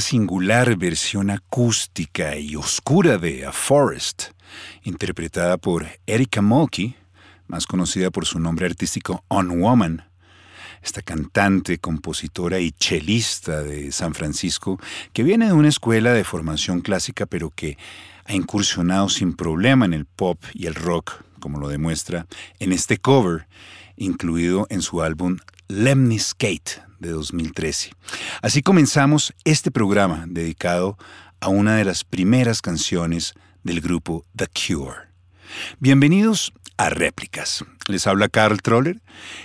Singular versión acústica y oscura de A Forest, interpretada por Erika Mulkey, más conocida por su nombre artístico On Woman, esta cantante, compositora y chelista de San Francisco, que viene de una escuela de formación clásica, pero que ha incursionado sin problema en el pop y el rock, como lo demuestra en este cover, incluido en su álbum Lemny Skate de 2013. Así comenzamos este programa dedicado a una de las primeras canciones del grupo The Cure. Bienvenidos a Réplicas. Les habla Carl Troller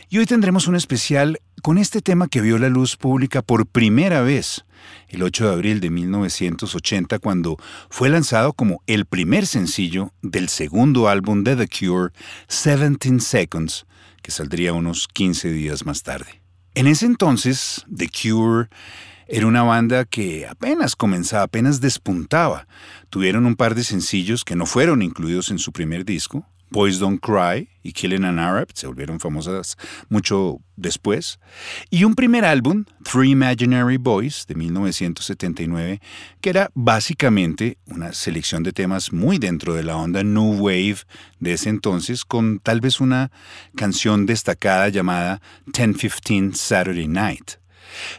y hoy tendremos un especial con este tema que vio la luz pública por primera vez el 8 de abril de 1980 cuando fue lanzado como el primer sencillo del segundo álbum de The Cure, 17 Seconds, que saldría unos 15 días más tarde. En ese entonces, The Cure era una banda que apenas comenzaba, apenas despuntaba. Tuvieron un par de sencillos que no fueron incluidos en su primer disco, Boys Don't Cry y Killing an Arab, se volvieron famosas mucho después, y un primer álbum, Three Imaginary Boys, de 1979, que era básicamente una selección de temas muy dentro de la onda New Wave de ese entonces, con tal vez una canción destacada llamada 1015 Saturday Night.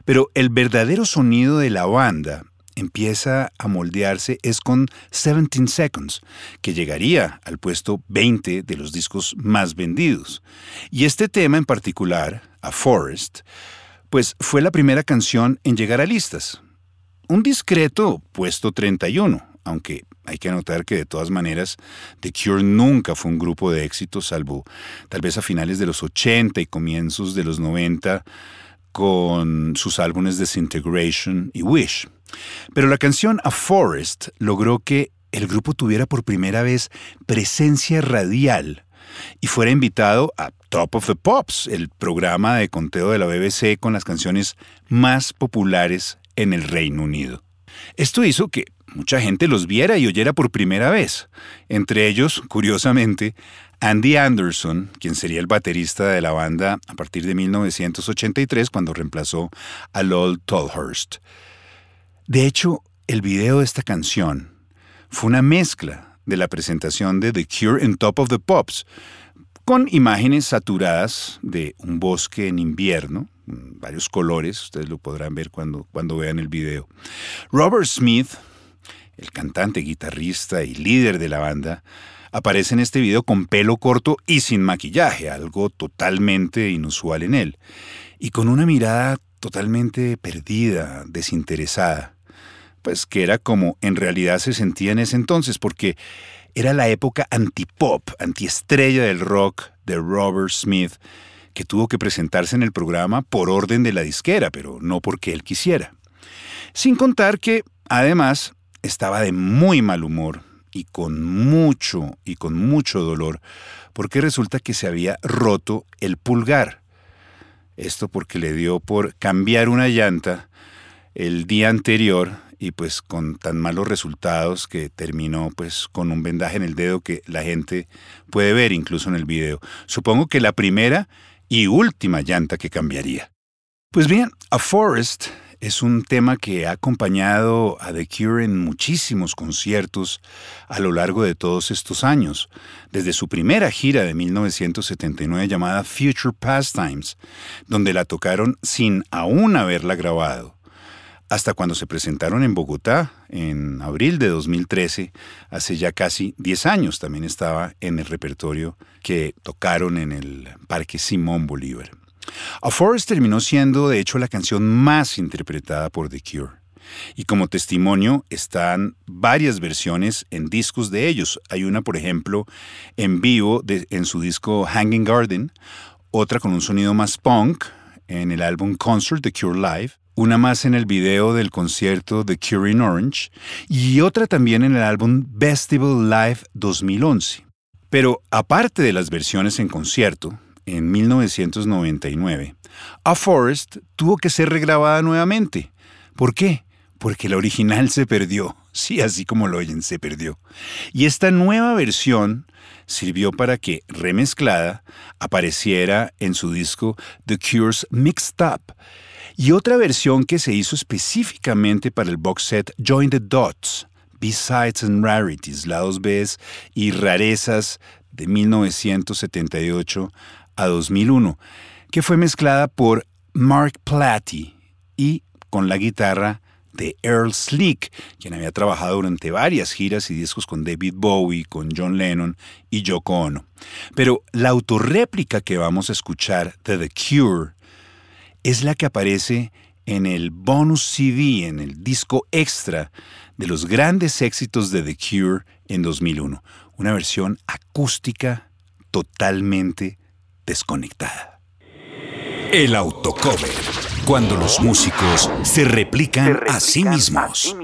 Pero el verdadero sonido de la banda empieza a moldearse es con 17 Seconds, que llegaría al puesto 20 de los discos más vendidos. Y este tema en particular, A Forest, pues fue la primera canción en llegar a listas. Un discreto puesto 31, aunque hay que anotar que de todas maneras The Cure nunca fue un grupo de éxito, salvo tal vez a finales de los 80 y comienzos de los 90 con sus álbumes Disintegration y Wish. Pero la canción A Forest logró que el grupo tuviera por primera vez presencia radial y fuera invitado a Top of the Pops, el programa de conteo de la BBC con las canciones más populares en el Reino Unido. Esto hizo que mucha gente los viera y oyera por primera vez. Entre ellos, curiosamente, Andy Anderson, quien sería el baterista de la banda a partir de 1983 cuando reemplazó a Lol Tolhurst. De hecho, el video de esta canción fue una mezcla de la presentación de The Cure en Top of the Pops, con imágenes saturadas de un bosque en invierno, varios colores, ustedes lo podrán ver cuando, cuando vean el video. Robert Smith, el cantante, guitarrista y líder de la banda, aparece en este video con pelo corto y sin maquillaje, algo totalmente inusual en él, y con una mirada totalmente perdida, desinteresada, pues que era como en realidad se sentía en ese entonces, porque era la época antipop, antiestrella del rock de Robert Smith, que tuvo que presentarse en el programa por orden de la disquera, pero no porque él quisiera. Sin contar que, además, estaba de muy mal humor y con mucho y con mucho dolor, porque resulta que se había roto el pulgar. Esto porque le dio por cambiar una llanta el día anterior y pues con tan malos resultados que terminó pues con un vendaje en el dedo que la gente puede ver incluso en el video. Supongo que la primera y última llanta que cambiaría. Pues bien, A Forest es un tema que ha acompañado a The Cure en muchísimos conciertos a lo largo de todos estos años, desde su primera gira de 1979 llamada Future Pastimes, donde la tocaron sin aún haberla grabado, hasta cuando se presentaron en Bogotá en abril de 2013, hace ya casi 10 años también estaba en el repertorio que tocaron en el Parque Simón Bolívar. A Forest terminó siendo, de hecho, la canción más interpretada por The Cure. Y como testimonio están varias versiones en discos de ellos. Hay una, por ejemplo, en vivo en su disco Hanging Garden, otra con un sonido más punk en el álbum Concert The Cure Live, una más en el video del concierto The Cure in Orange y otra también en el álbum Festival Live 2011. Pero aparte de las versiones en concierto, en 1999, A Forest tuvo que ser regrabada nuevamente. ¿Por qué? Porque la original se perdió. Sí, así como lo oyen, se perdió. Y esta nueva versión sirvió para que, remezclada, apareciera en su disco The Cure's Mixed Up. Y otra versión que se hizo específicamente para el box set Join the Dots, B-Sides and Rarities, lados B y rarezas de 1978 a 2001, que fue mezclada por Mark Platy y con la guitarra de Earl Slick, quien había trabajado durante varias giras y discos con David Bowie, con John Lennon y Yoko Ono. Pero la autorréplica que vamos a escuchar de The Cure es la que aparece en el bonus CD, en el disco extra de los grandes éxitos de The Cure en 2001. Una versión acústica totalmente desconectada. El autocover, cuando los músicos se replican, A sí mismos.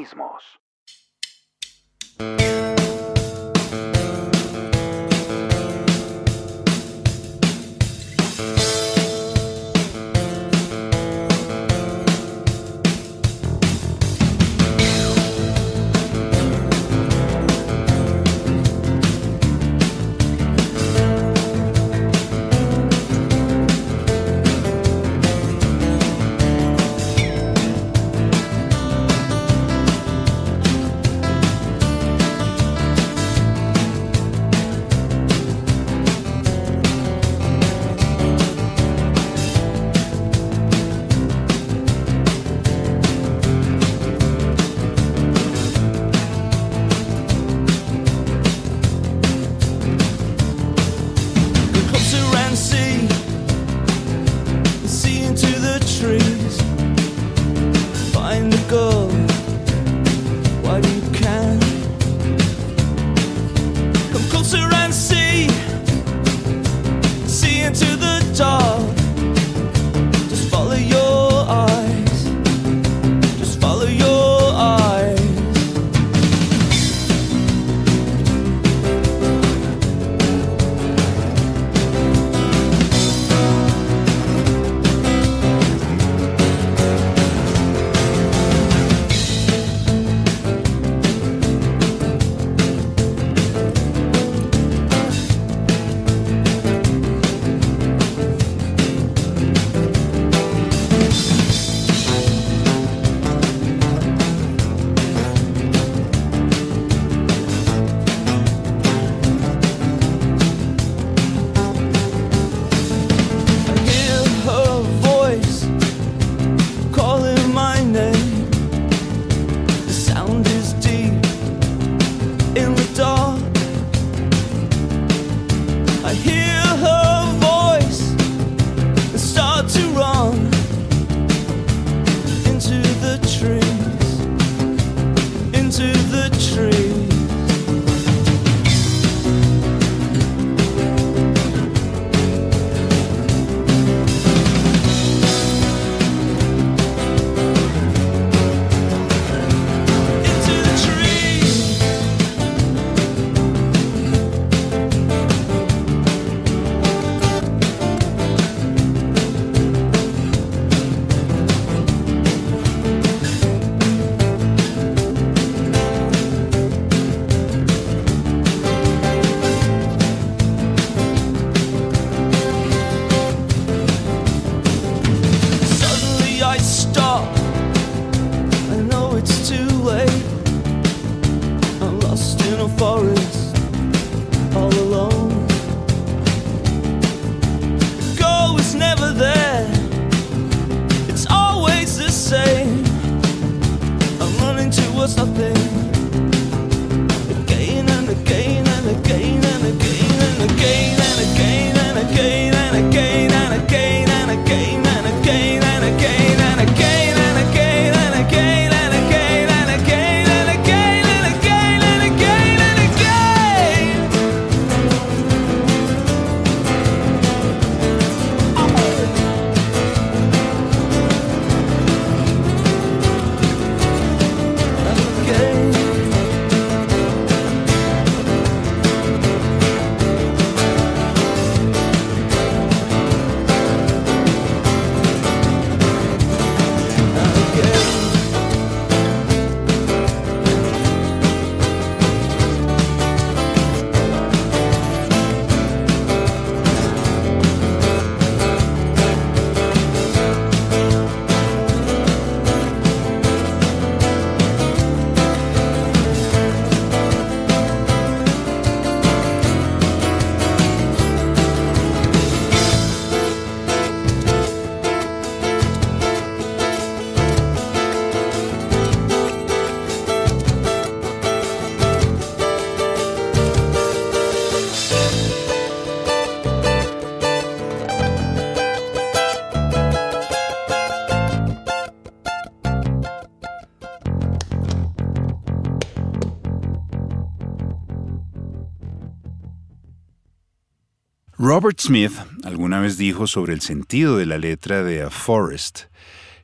Robert Smith alguna vez dijo sobre el sentido de la letra de A Forest,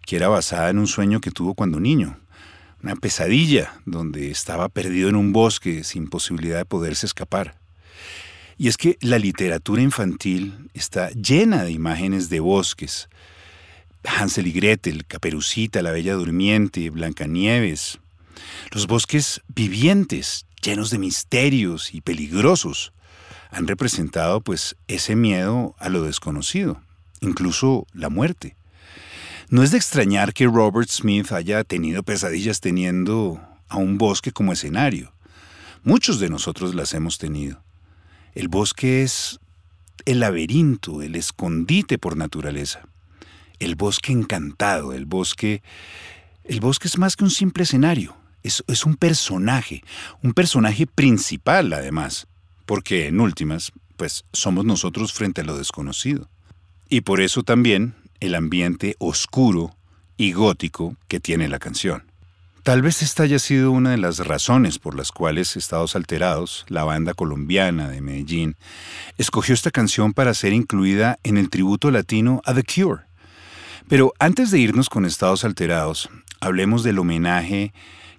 que era basada en un sueño que tuvo cuando niño, una pesadilla donde estaba perdido en un bosque sin posibilidad de poderse escapar. Y es que la literatura infantil está llena de imágenes de bosques. Hansel y Gretel, Caperucita, la Bella Durmiente, Blancanieves. Los bosques vivientes, llenos de misterios y peligrosos han representado pues ese miedo a lo desconocido, incluso la muerte. No es de extrañar que Robert Smith haya tenido pesadillas teniendo a un bosque como escenario. Muchos de nosotros las hemos tenido. El bosque es el laberinto, el escondite por naturaleza. El bosque encantado, el bosque... El bosque es más que un simple escenario, es, es un personaje, un personaje principal además porque en últimas, pues somos nosotros frente a lo desconocido. Y por eso también el ambiente oscuro y gótico que tiene la canción. Tal vez esta haya sido una de las razones por las cuales Estados Alterados, la banda colombiana de Medellín, escogió esta canción para ser incluida en el tributo latino a The Cure. Pero antes de irnos con Estados Alterados, hablemos del homenaje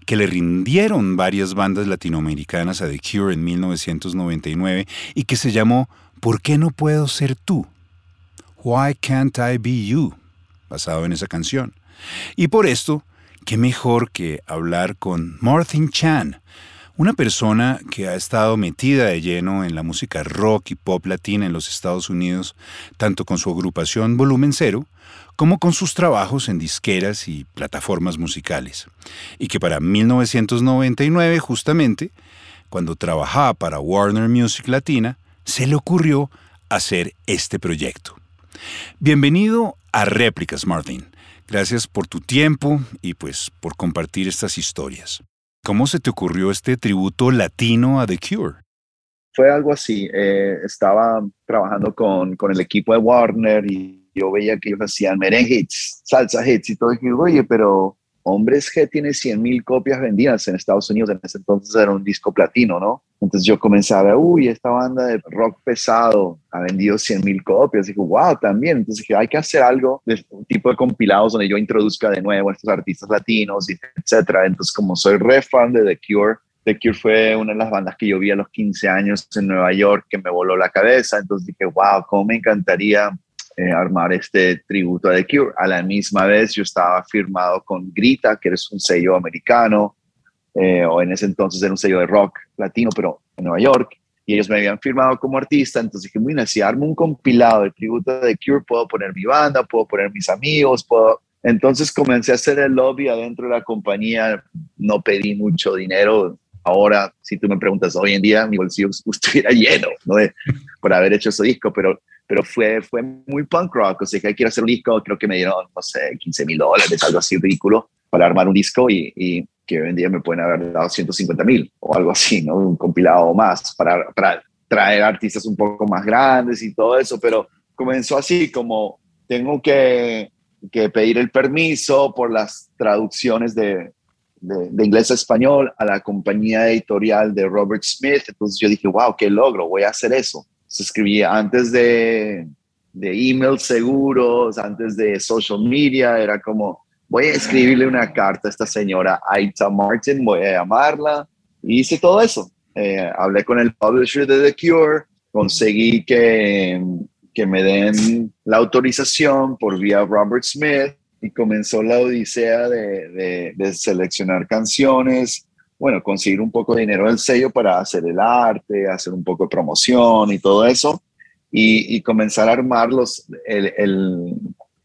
que le rindieron varias bandas latinoamericanas a The Cure en 1999 y que se llamó ¿Por qué no puedo ser tú? Why Can't I Be You? basado en esa canción. Y por esto, qué mejor que hablar con Martin Chan, una persona que ha estado metida de lleno en la música rock y pop latina en los Estados Unidos, tanto con su agrupación Volumen Cero, como con sus trabajos en disqueras y plataformas musicales, y que para 1999 justamente, cuando trabajaba para Warner Music Latina, se le ocurrió hacer este proyecto. Bienvenido a Réplicas, Martin. Gracias por tu tiempo y pues por compartir estas historias. ¿Cómo se te ocurrió este tributo latino a The Cure? Fue algo así. Eh, estaba trabajando con, con el equipo de Warner y yo veía que ellos hacían merengue hits, salsa hits y todo, y dije, oye, pero Hombres G tiene 100 mil copias vendidas en Estados Unidos, en ese entonces era un disco platino, ¿no? Entonces yo comenzaba, uy, esta banda de rock pesado ha vendido 100 mil copias, y dije, wow, también, entonces dije, hay que hacer algo de un tipo de compilados donde yo introduzca de nuevo a estos artistas latinos, etcétera. Entonces como soy re fan de The Cure, The Cure fue una de las bandas que yo vi a los 15 años en Nueva York que me voló la cabeza, entonces dije, wow, cómo me encantaría eh, armar este tributo a The Cure. A la misma vez yo estaba firmado con Grita, que es un sello americano, eh, o en ese entonces era un sello de rock latino, pero en Nueva York, y ellos me habían firmado como artista, entonces dije, mira, si armo un compilado de tributo a The Cure, puedo poner mi banda, puedo poner mis amigos, puedo... Entonces comencé a hacer el lobby adentro de la compañía, no pedí mucho dinero, ahora, si tú me preguntas, hoy en día mi bolsillo estuviera lleno ¿no? por haber hecho ese disco, pero pero fue, fue muy punk rock, o sea, que quiero hacer un disco, creo que me dieron, no sé, 15 mil dólares, algo así ridículo, para armar un disco y, y que hoy en día me pueden haber dado 150 mil o algo así, ¿no? Un compilado más para, para traer artistas un poco más grandes y todo eso, pero comenzó así como tengo que, que pedir el permiso por las traducciones de, de, de, inglés a español a la compañía editorial de Robert Smith. Entonces yo dije, wow, qué logro, voy a hacer eso se escribía antes de, de emails seguros, antes de social media, era como, voy a escribirle una carta a esta señora Aita Martin, voy a llamarla, y hice todo eso. Eh, hablé con el publisher de The Cure, conseguí que, que me den la autorización por vía Robert Smith y comenzó la odisea de, de, de seleccionar canciones, bueno, conseguir un poco de dinero del sello para hacer el arte, hacer un poco de promoción y todo eso, y, comenzar a armar los, el,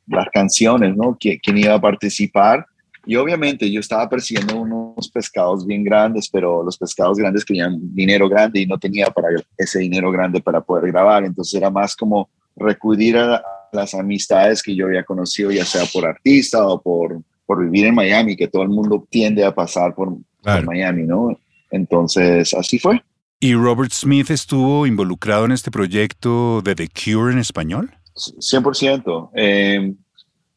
las canciones, ¿no? ¿Quién, iba a participar? Y obviamente yo estaba persiguiendo unos pescados bien grandes, pero los pescados grandes querían dinero grande y no tenía para ese dinero grande para poder grabar. Entonces era más como recudir a las amistades que yo había conocido, ya sea por artista o por, por vivir en Miami, que todo el mundo tiende a pasar por, Miami, ¿no? Entonces, así fue. ¿Y Robert Smith estuvo involucrado en este proyecto de The Cure en español? 100%. Eh,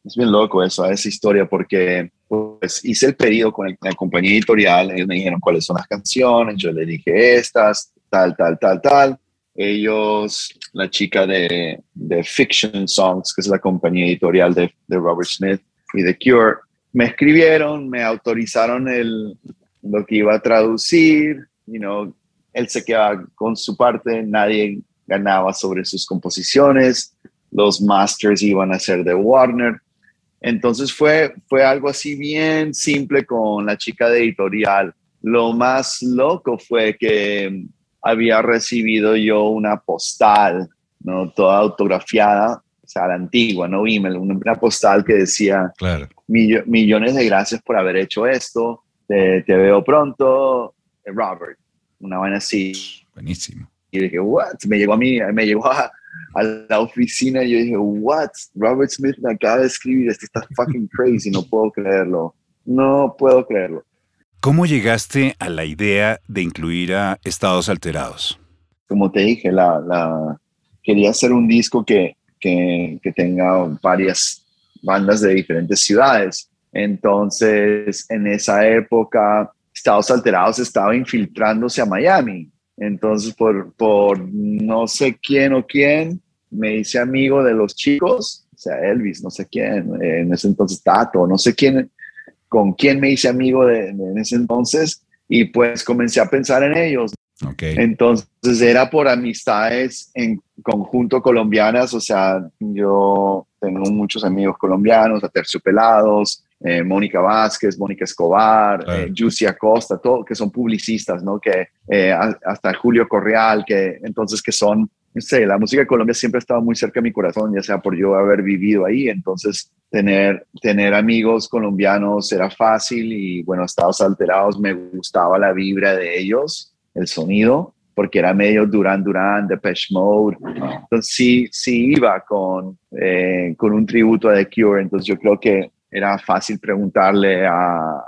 es bien loco eso, esa historia, porque pues, hice el pedido con la compañía editorial, ellos me dijeron cuáles son las canciones, yo le dije estas, tal, tal, tal, tal. Ellos la chica de, de, Fiction Songs, que es la compañía editorial de, de, Robert Smith y The Cure, me escribieron, me autorizaron el, lo que iba a traducir, you know, él se quedaba con su parte, nadie ganaba sobre sus composiciones, los masters iban a ser de Warner. Entonces fue, fue algo así bien simple con la chica de editorial. Lo más loco fue que había recibido yo una postal, ¿no? Toda autografiada, o sea, la antigua, no email, una postal que decía, claro. millones de gracias por haber hecho esto, te, te veo pronto, Robert, una vaina así. Buenísimo. Y dije, what? Me llegó a mí, me llegó a, a la oficina y yo dije, what? Robert Smith me acaba de escribir, este está fucking crazy, no puedo creerlo. No puedo creerlo. ¿Cómo llegaste a la idea de incluir a Estados Alterados? Como te dije, la, la quería hacer un disco que, que, que tenga varias bandas de diferentes ciudades. Entonces, en esa época, Estados Alterados estaba infiltrándose a Miami. Entonces, por, por no sé quién o quién, me hice amigo de los chicos, o sea, Elvis, no sé quién, en ese entonces Tato, no sé quién, con quién me hice amigo de, en ese entonces, y pues comencé a pensar en ellos. Okay. Entonces era por amistades en conjunto colombianas, o sea, yo tengo muchos amigos colombianos, aterciopelados, eh, Mónica Vázquez, Mónica Escobar, eh, Juicy Acosta, todo, que son publicistas, ¿no? Que eh, hasta Julio Correal, que entonces que son, no sé, la música de Colombia siempre ha estado muy cerca de mi corazón, ya sea por yo haber vivido ahí, entonces tener, tener amigos colombianos era fácil y bueno, Estados Alterados me gustaba la vibra de ellos, el sonido, porque era medio Duran Duran, Depeche Mode. Entonces sí, sí iba con, con un tributo a The Cure. Entonces yo creo que era fácil preguntarle a,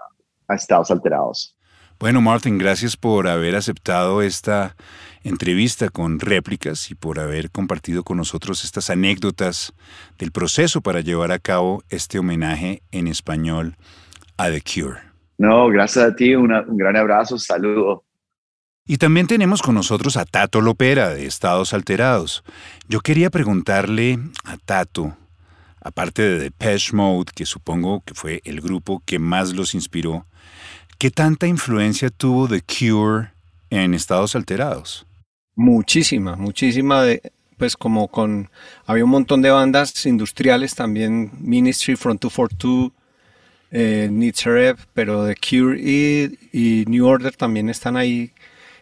Estados Alterados. Bueno, Martin, gracias por haber aceptado esta entrevista con réplicas y por haber compartido con nosotros estas anécdotas del proceso para llevar a cabo este homenaje en español a The Cure. No, gracias a ti, un gran abrazo, saludo. Y también tenemos con nosotros a Tato Lopera de Estados Alterados. Yo quería preguntarle a Tato, aparte de Depeche Mode, que supongo que fue el grupo que más los inspiró, ¿qué tanta influencia tuvo The Cure en Estados Alterados? Muchísima, muchísima pues como con, había un montón de bandas industriales también, Ministry, Front 242, eh, Nitzareb, pero The Cure y, y, New Order también están ahí,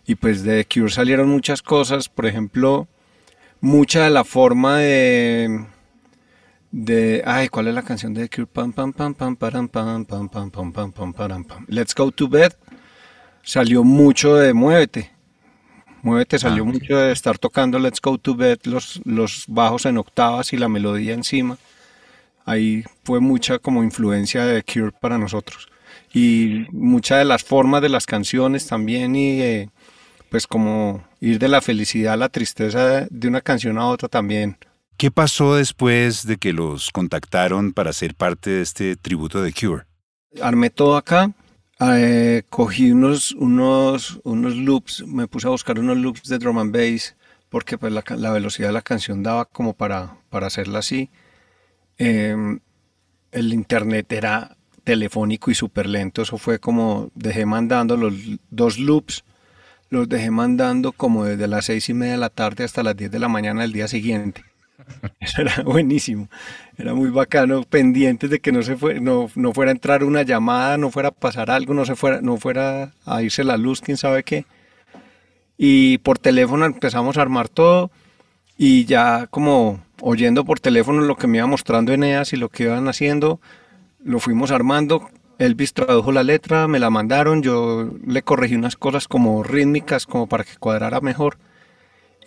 y pues de The Cure salieron muchas cosas, por ejemplo, mucha de la forma de de ay cuál es la canción de Cure pam pam pam pam pam pam pam pam pam pam pam pam pam. Let's Go to Bed salió mucho de Muévete. Muévete salió mucho de estar tocando Let's Go to Bed los los bajos en octavas y la melodía encima. Ahí fue mucha como influencia de Cure para nosotros. Y muchas de las formas de las canciones también y pues como ir de la felicidad a la tristeza de una canción a otra también ¿Qué pasó después de que los contactaron para ser parte de este tributo de Cure? Armé todo acá, eh, cogí unos, unos, unos loops, me puse a buscar unos loops de drum and bass, porque pues la, la velocidad de la canción daba como para, para hacerla así. Eh, el internet era telefónico y súper lento, eso fue como dejé mandando los dos loops, los dejé mandando como desde las seis y media de la tarde hasta las 10 de la mañana del día siguiente. Eso era buenísimo. Era muy bacano, pendientes de que no se fue, no, no, fuera a entrar una llamada, no fuera a pasar algo, no se fuera, no fuera a irse la luz, quién sabe qué. Y por teléfono empezamos a armar todo y ya como oyendo por teléfono lo que me iba mostrando Eneas y lo que iban haciendo, lo fuimos armando. Elvis tradujo la letra, me la mandaron, yo le corregí unas cosas como rítmicas como para que cuadrara mejor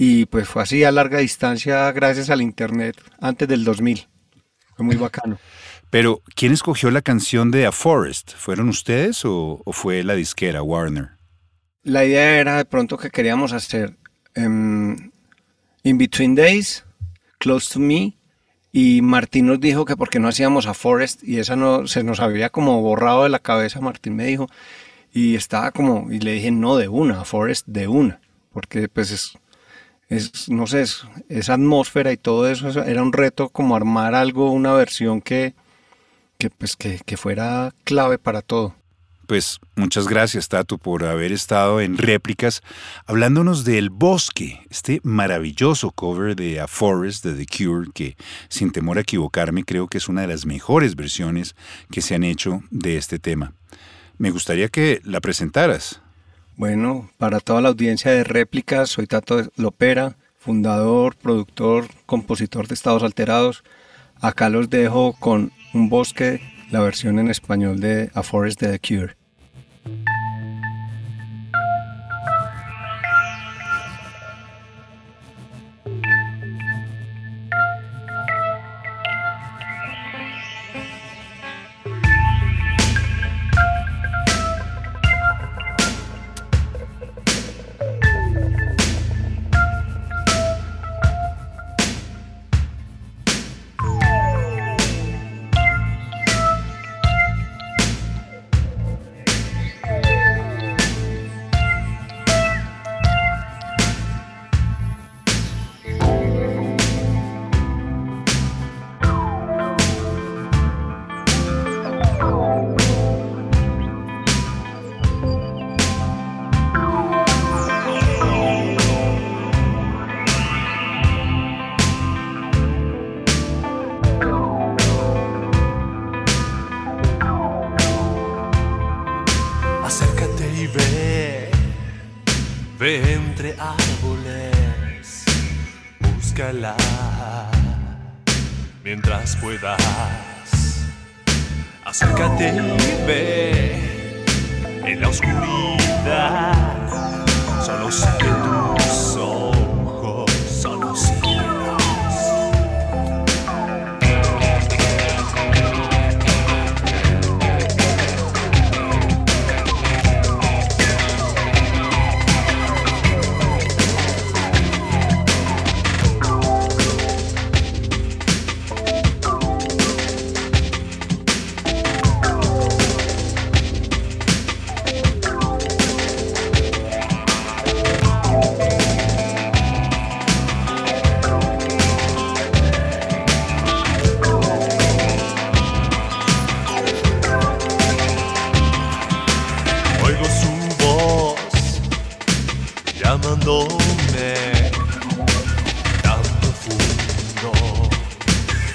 y pues fue así a larga distancia gracias al internet antes del 2000. Fue muy bacano. Pero, ¿quién escogió la canción de A Forest? ¿Fueron ustedes o, fue la disquera Warner? La idea era de pronto que queríamos hacer um, In Between Days, Close to Me, y Martín nos dijo que porque no hacíamos A Forest, y esa no se nos había como borrado de la cabeza, Martín me dijo, y estaba como, y le dije, no, de una, A Forest de una, porque pues es, es, no sé, esa atmósfera y todo eso era un reto como armar algo, una versión que, que, pues, que, que fuera clave para todo. Pues muchas gracias, Tato, por haber estado en réplicas hablándonos del Bosque, este maravilloso cover de A Forest de The Cure, que sin temor a equivocarme creo que es una de las mejores versiones que se han hecho de este tema. Me gustaría que la presentaras. Bueno, para toda la audiencia de réplicas, soy Tato Lopera, fundador, productor, compositor de Estados Alterados. Acá los dejo con Un Bosque, la versión en español de A Forest de The Cure.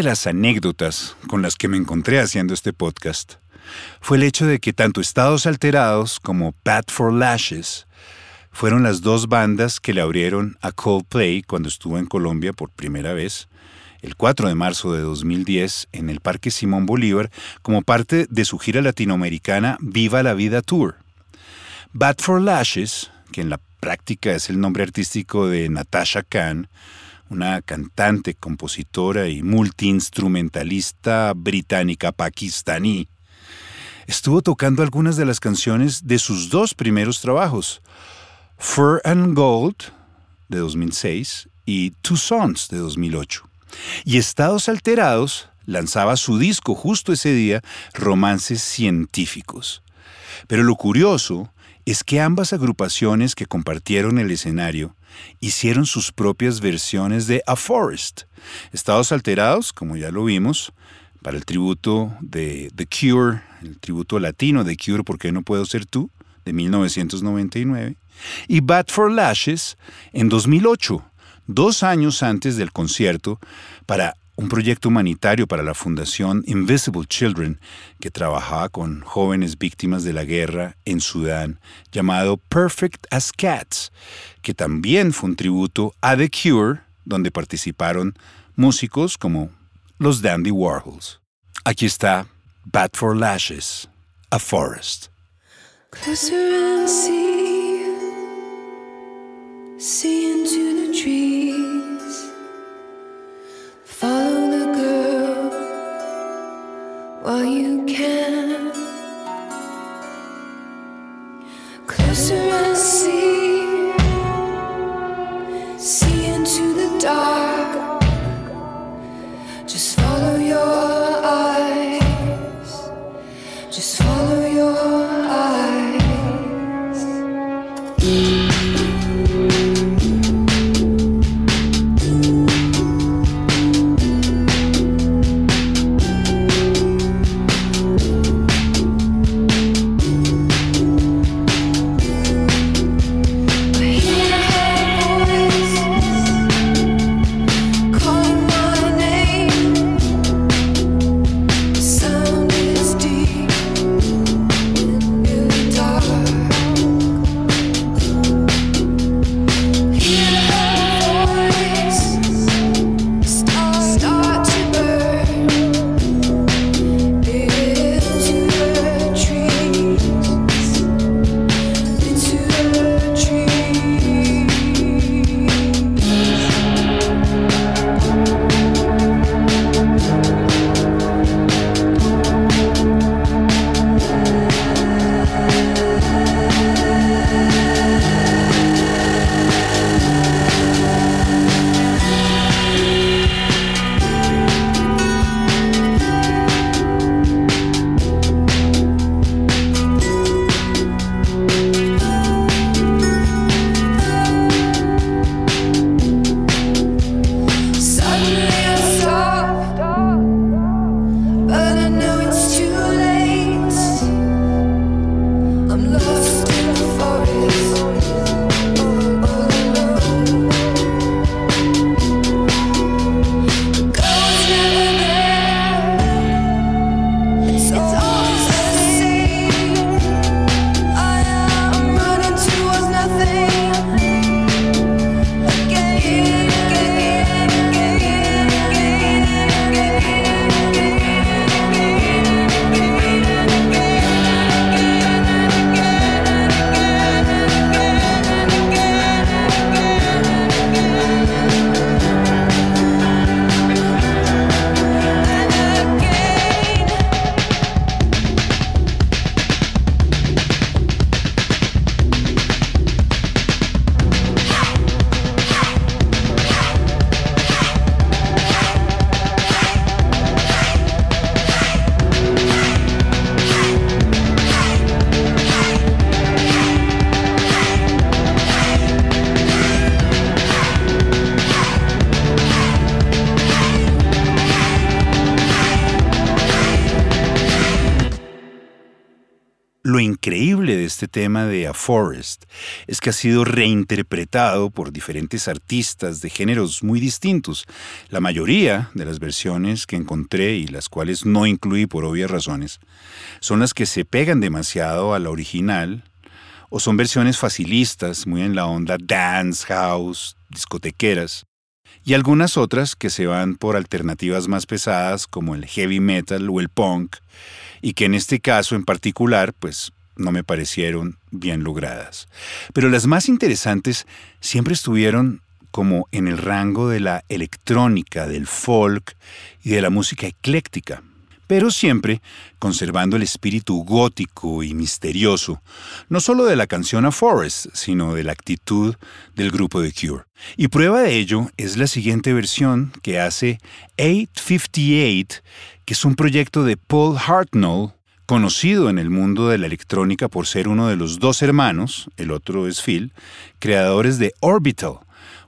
de las anécdotas con las que me encontré haciendo este podcast fue el hecho de que tanto Estados Alterados como Pat for Lashes fueron las dos bandas que le abrieron a Coldplay cuando estuvo en Colombia por primera vez, el 4 de marzo de 2010, en el Parque Simón Bolívar, como parte de su gira latinoamericana Viva la Vida Tour. Bad for Lashes, que en la práctica es el nombre artístico de Natasha Khan, una cantante, compositora y multiinstrumentalista británica pakistaní, estuvo tocando algunas de las canciones de sus dos primeros trabajos, Fur and Gold de 2006 y Two Sons de 2008. Y Estados Alterados lanzaba su disco justo ese día, Romances Científicos. Pero lo curioso es que ambas agrupaciones que compartieron el escenario hicieron sus propias versiones de A Forest. Estados Alterados, como ya lo vimos, para el tributo de The Cure, el tributo latino de Cure, ¿Por qué no puedo ser tú? de 1999, y Bad for Lashes en 2008, dos años antes del concierto, para un proyecto humanitario para la Fundación Invisible Children, que trabajaba con jóvenes víctimas de la guerra en Sudán, llamado Perfect as Cats, que también fue un tributo a The Cure, donde participaron músicos como los Dandy Warhols. Aquí está Bad for Lashes, A Forest. Closer and see, see into the. Follow tema de A Forest es que ha sido reinterpretado por diferentes artistas de géneros muy distintos. La mayoría de las versiones que encontré y las cuales no incluí por obvias razones son las que se pegan demasiado a la original o son versiones facilistas, muy en la onda dance, house, discotequeras, y algunas otras que se van por alternativas más pesadas como el heavy metal o el punk, y que en este caso en particular, pues no me parecieron bien logradas. Pero las más interesantes siempre estuvieron como en el rango de la electrónica, del folk y de la música ecléctica, pero siempre conservando el espíritu gótico y misterioso, no solo de la canción A Forest, sino de la actitud del grupo The Cure. Y prueba de ello es la siguiente versión que hace 858, que es un proyecto de Paul Hartnell, conocido en el mundo de la electrónica por ser uno de los dos hermanos, el otro es Phil, creadores de Orbital,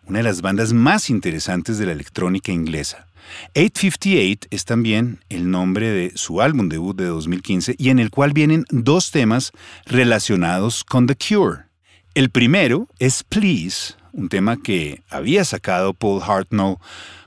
una de las bandas más interesantes de la electrónica inglesa. 858 es también el nombre de su álbum debut de 2015 y en el cual vienen dos temas relacionados con The Cure. El primero es Please, un tema que había sacado Paul Hartnell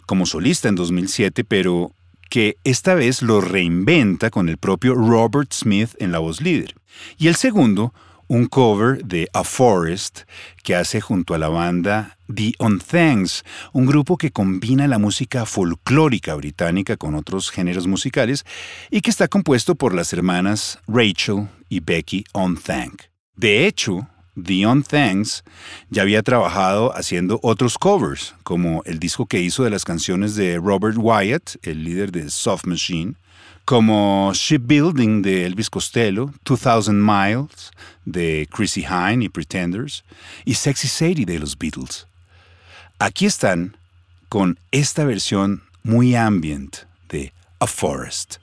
como solista en 2007, pero que esta vez lo reinventa con el propio Robert Smith en la voz líder. Y el segundo, un cover de A Forest que hace junto a la banda The Unthanks, un grupo que combina la música folclórica británica con otros géneros musicales y que está compuesto por las hermanas Rachel y Becky Unthank. De hecho, The Unthanks ya había trabajado haciendo otros covers, como el disco que hizo de las canciones de Robert Wyatt, el líder de Soft Machine, como Shipbuilding de Elvis Costello, 2000 Miles de Chrissy Hine y Pretenders, y Sexy Sadie de los Beatles. Aquí están con esta versión muy ambient de A Forest.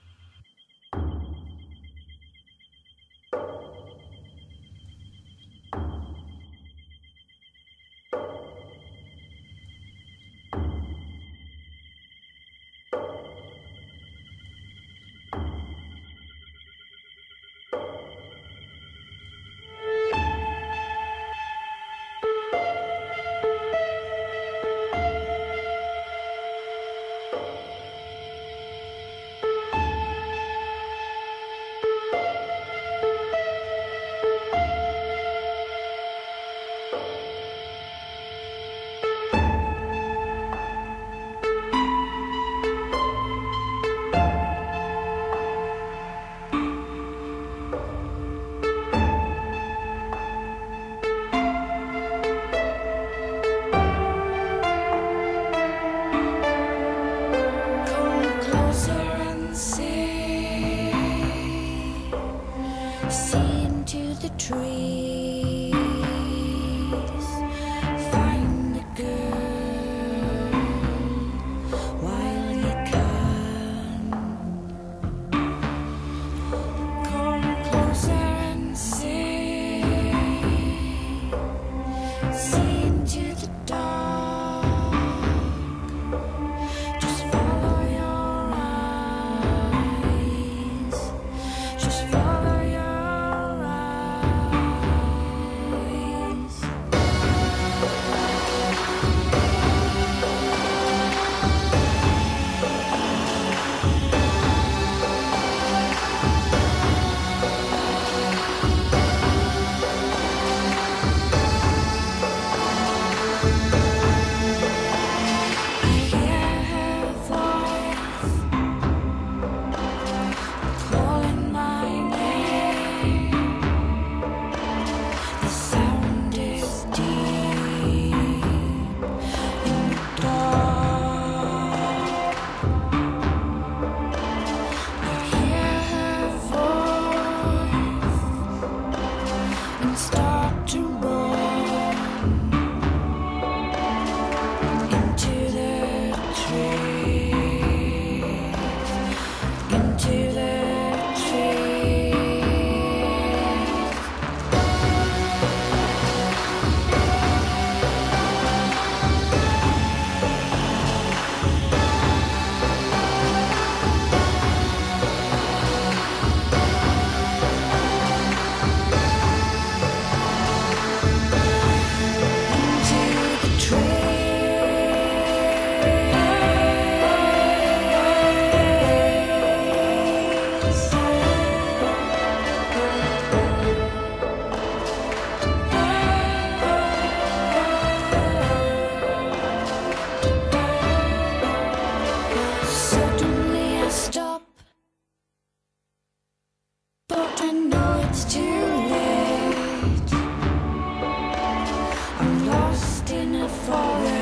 falling.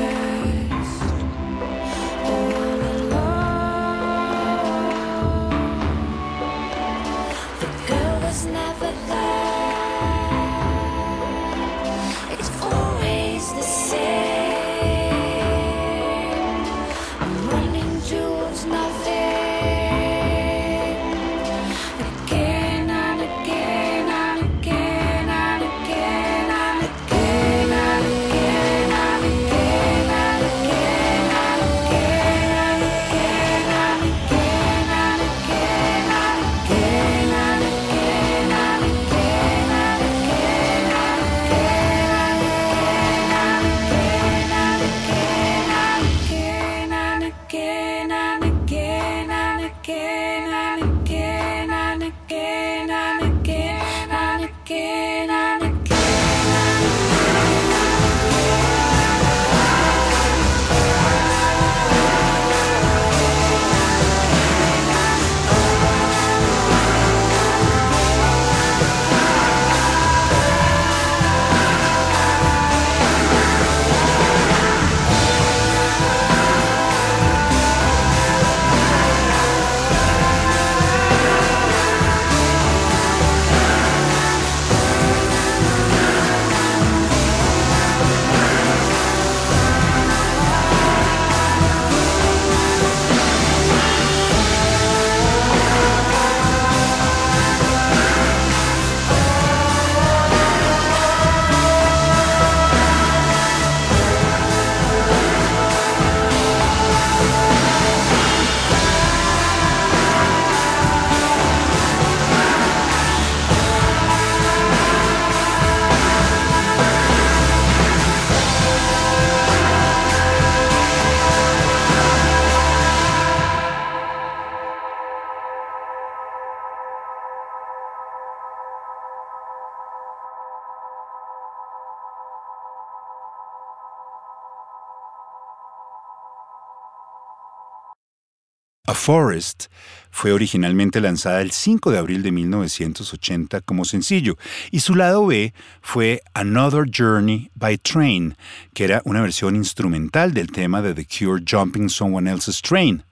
Forest fue originalmente lanzada el 5 de abril de 1980 como sencillo y su lado B fue Another Journey by Train, que era una versión instrumental del tema de The Cure Jumping Someone Else's Train.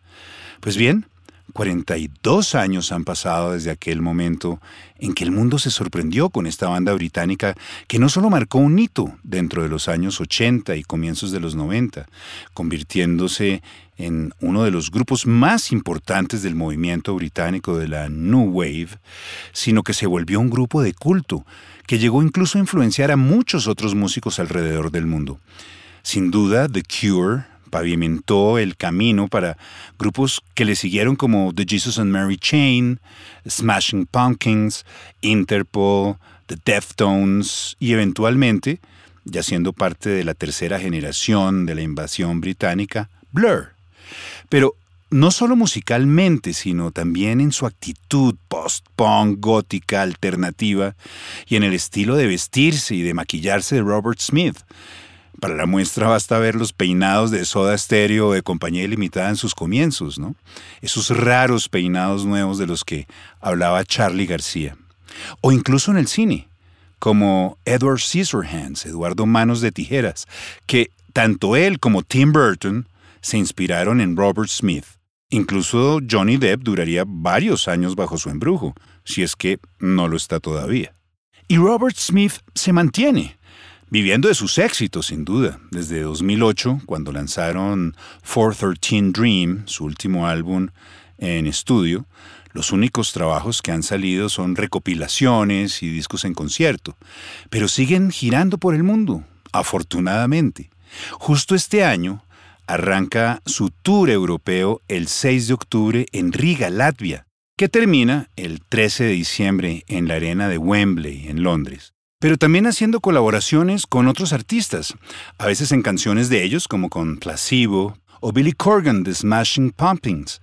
Pues bien, 42 años han pasado desde aquel momento en que el mundo se sorprendió con esta banda británica que no solo marcó un hito dentro de los años 80 y comienzos de los 90, convirtiéndose en uno de los grupos más importantes del movimiento británico de la New Wave, sino que se volvió un grupo de culto que llegó incluso a influenciar a muchos otros músicos alrededor del mundo. Sin duda, The Cure, pavimentó el camino para grupos que le siguieron como The Jesus and Mary Chain, Smashing Pumpkins, Interpol, The Deftones y eventualmente, ya siendo parte de la tercera generación de la invasión británica, Blur. Pero no solo musicalmente, sino también en su actitud post-punk, gótica, alternativa y en el estilo de vestirse y de maquillarse de Robert Smith. Para la muestra basta ver los peinados de Soda Stereo o de Compañía Ilimitada en sus comienzos, ¿no? Esos raros peinados nuevos de los que hablaba Charlie García. O incluso en el cine, como Edward Scissorhands, Eduardo Manos de Tijeras, que tanto él como Tim Burton se inspiraron en Robert Smith. Incluso Johnny Depp duraría varios años bajo su embrujo, si es que no lo está todavía. Y Robert Smith se mantiene, viviendo de sus éxitos, sin duda. Desde 2008, cuando lanzaron 413 Dream, su último álbum en estudio, los únicos trabajos que han salido son recopilaciones y discos en concierto, pero siguen girando por el mundo, afortunadamente. Justo este año arranca su tour europeo el 6 de octubre en Riga, Latvia, que termina el 13 de diciembre en la arena de Wembley, en Londres pero también haciendo colaboraciones con otros artistas, a veces en canciones de ellos como con Placebo o Billy Corgan de Smashing Pumpkins,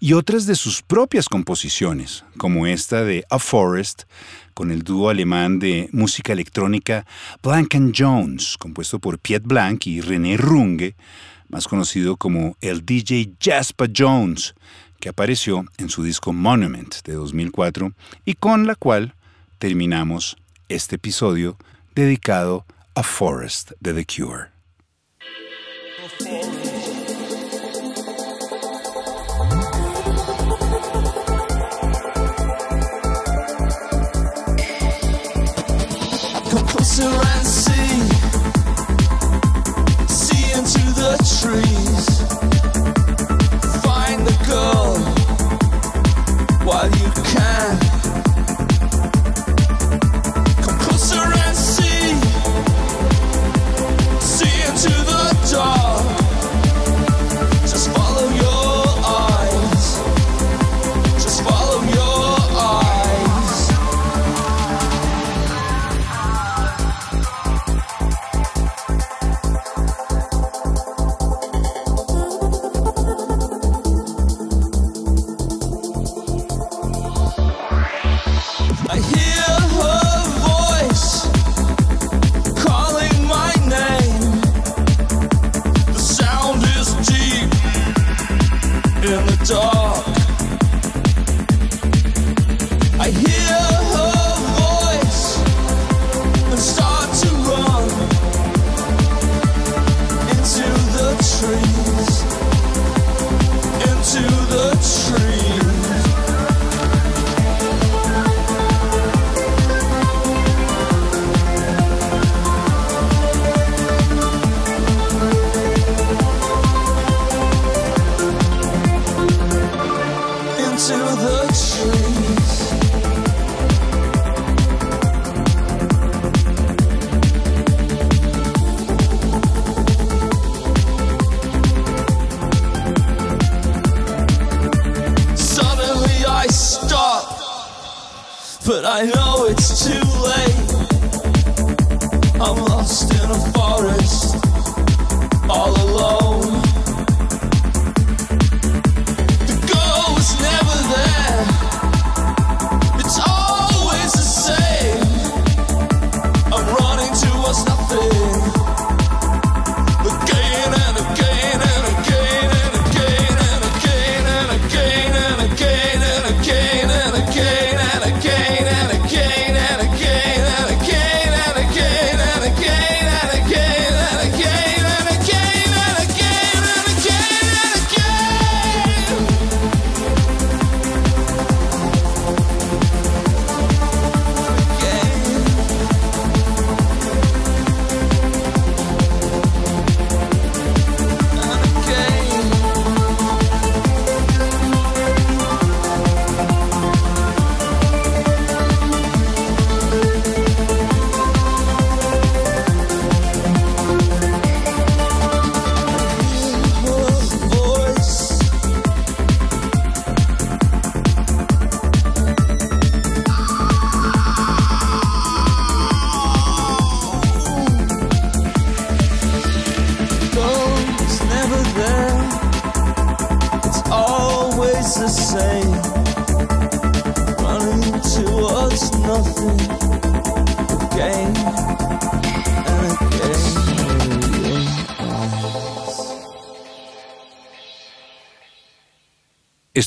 y otras de sus propias composiciones, como esta de A Forest, con el dúo alemán de música electrónica Blank and Jones, compuesto por Piet Blank y René Runge, más conocido como el DJ Jasper Jones, que apareció en su disco Monument de 2004 y con la cual terminamos este episodio dedicado a Forest de The Cure. Closer and see, see into the trees.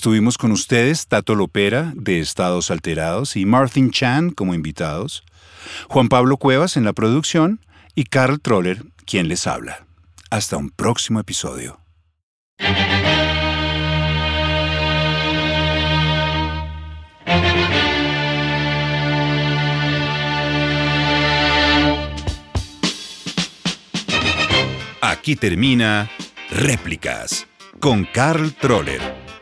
Estuvimos con ustedes Tato Lopera de Estados Alterados y Martin Chan como invitados, Juan Pablo Cuevas en la producción y Carl Troller quien les habla. Hasta un próximo episodio. Aquí termina Réplicas con Carl Troller,